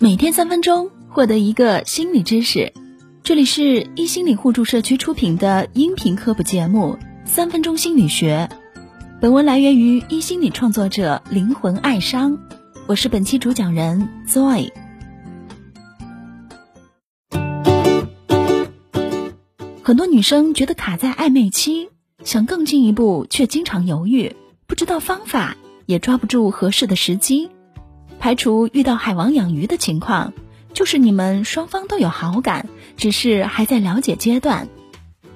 每天三分钟，获得一个心理知识。这里是一心理互助社区出品的音频科普节目《三分钟心理学》。本文来源于一心理创作者灵魂爱商，我是本期主讲人 Zoe。很多女生觉得卡在暧昧期，想更进一步，却经常犹豫，不知道方法，也抓不住合适的时机。排除遇到海王养鱼的情况，就是你们双方都有好感，只是还在了解阶段。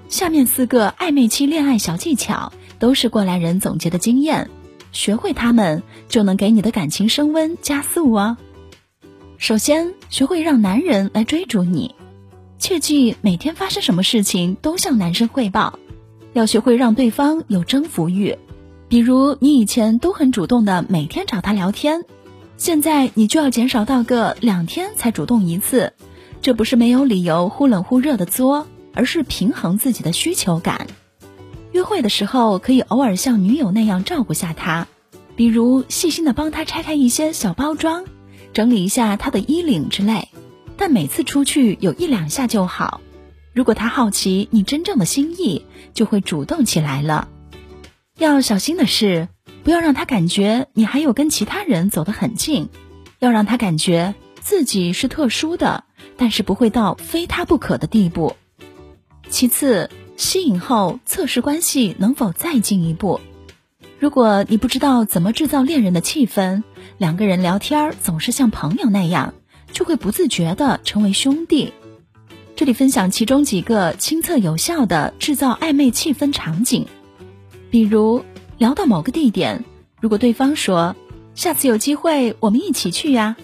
下面四个暧昧期恋爱小技巧都是过来人总结的经验，学会它们就能给你的感情升温加速哦。首先，学会让男人来追逐你，切记每天发生什么事情都向男生汇报，要学会让对方有征服欲。比如你以前都很主动的每天找他聊天。现在你就要减少到个两天才主动一次，这不是没有理由忽冷忽热的作，而是平衡自己的需求感。约会的时候可以偶尔像女友那样照顾下他，比如细心的帮他拆开一些小包装，整理一下他的衣领之类。但每次出去有一两下就好。如果他好奇你真正的心意，就会主动起来了。要小心的是。不要让他感觉你还有跟其他人走得很近，要让他感觉自己是特殊的，但是不会到非他不可的地步。其次，吸引后测试关系能否再进一步。如果你不知道怎么制造恋人的气氛，两个人聊天总是像朋友那样，就会不自觉的成为兄弟。这里分享其中几个亲测有效的制造暧昧气氛场景，比如。聊到某个地点，如果对方说下次有机会我们一起去呀，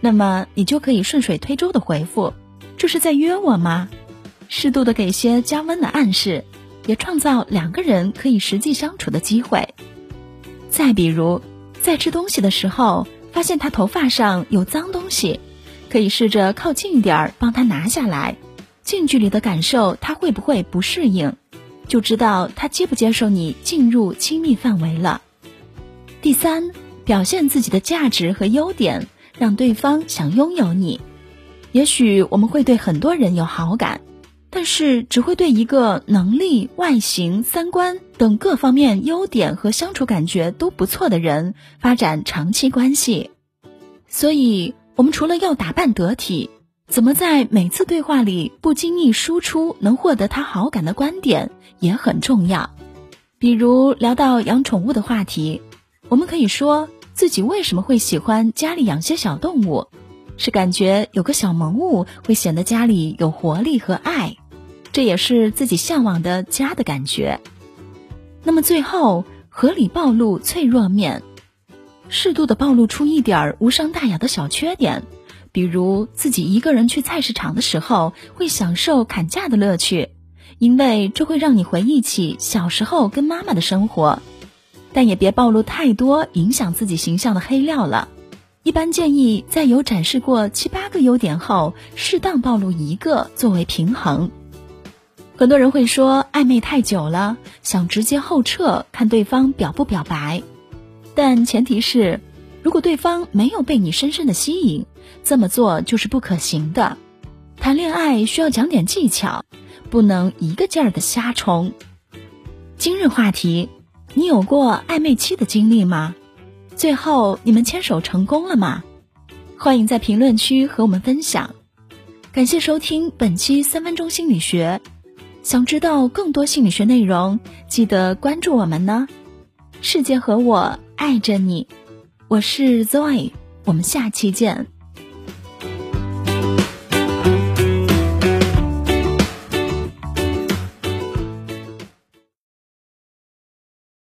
那么你就可以顺水推舟的回复：“这是在约我吗？”适度的给些加温的暗示，也创造两个人可以实际相处的机会。再比如，在吃东西的时候发现他头发上有脏东西，可以试着靠近一点帮他拿下来，近距离的感受他会不会不适应。就知道他接不接受你进入亲密范围了。第三，表现自己的价值和优点，让对方想拥有你。也许我们会对很多人有好感，但是只会对一个能力、外形、三观等各方面优点和相处感觉都不错的人发展长期关系。所以，我们除了要打扮得体。怎么在每次对话里不经意输出能获得他好感的观点也很重要。比如聊到养宠物的话题，我们可以说自己为什么会喜欢家里养些小动物，是感觉有个小萌物会显得家里有活力和爱，这也是自己向往的家的感觉。那么最后，合理暴露脆弱面，适度的暴露出一点儿无伤大雅的小缺点。比如自己一个人去菜市场的时候，会享受砍价的乐趣，因为这会让你回忆起小时候跟妈妈的生活。但也别暴露太多影响自己形象的黑料了。一般建议在有展示过七八个优点后，适当暴露一个作为平衡。很多人会说暧昧太久了，想直接后撤，看对方表不表白。但前提是。如果对方没有被你深深的吸引，这么做就是不可行的。谈恋爱需要讲点技巧，不能一个劲儿的瞎冲。今日话题：你有过暧昧期的经历吗？最后你们牵手成功了吗？欢迎在评论区和我们分享。感谢收听本期三分钟心理学。想知道更多心理学内容，记得关注我们呢。世界和我爱着你。我是 Zoe，我们下期见。